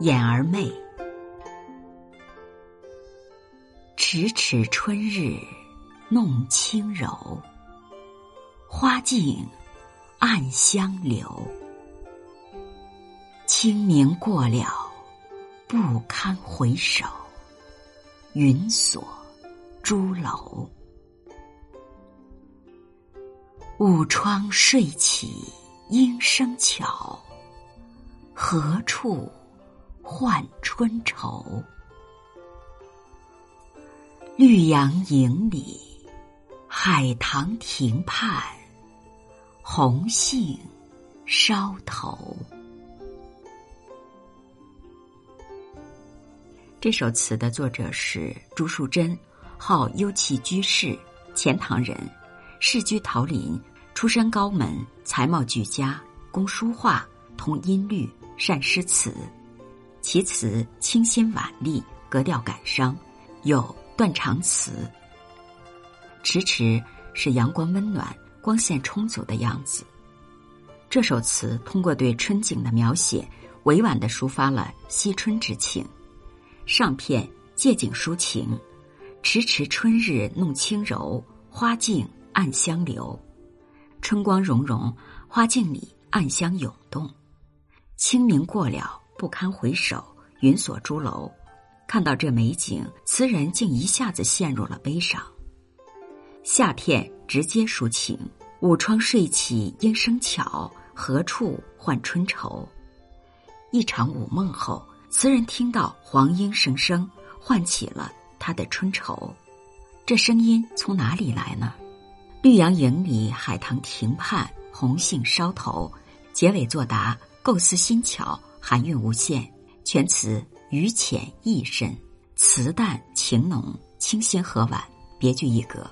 眼儿媚，迟迟春日弄轻柔，花径暗香流。清明过了，不堪回首，云锁朱楼。午窗睡起莺声巧，何处？换春愁，绿杨营里，海棠亭畔，红杏梢头。这首词的作者是朱树珍，号幽栖居士，钱塘人，世居桃林，出身高门，才貌俱佳，工书画，通音律，善诗词。其词清新婉丽，格调感伤，有断肠词。迟迟是阳光温暖、光线充足的样子。这首词通过对春景的描写，委婉的抒发了惜春之情。上片借景抒情，迟迟春日弄轻柔，花径暗香流。春光融融，花径里暗香涌动。清明过了。不堪回首，云锁朱楼。看到这美景，词人竟一下子陷入了悲伤。下片直接抒情：午窗睡起莺声巧，何处换春愁？一场午梦后，词人听到黄莺声声，唤起了他的春愁。这声音从哪里来呢？绿杨影里，海棠亭畔，红杏梢头。结尾作答，构思新巧。含韵无限，全词语浅意深，词淡情浓，清新和婉，别具一格。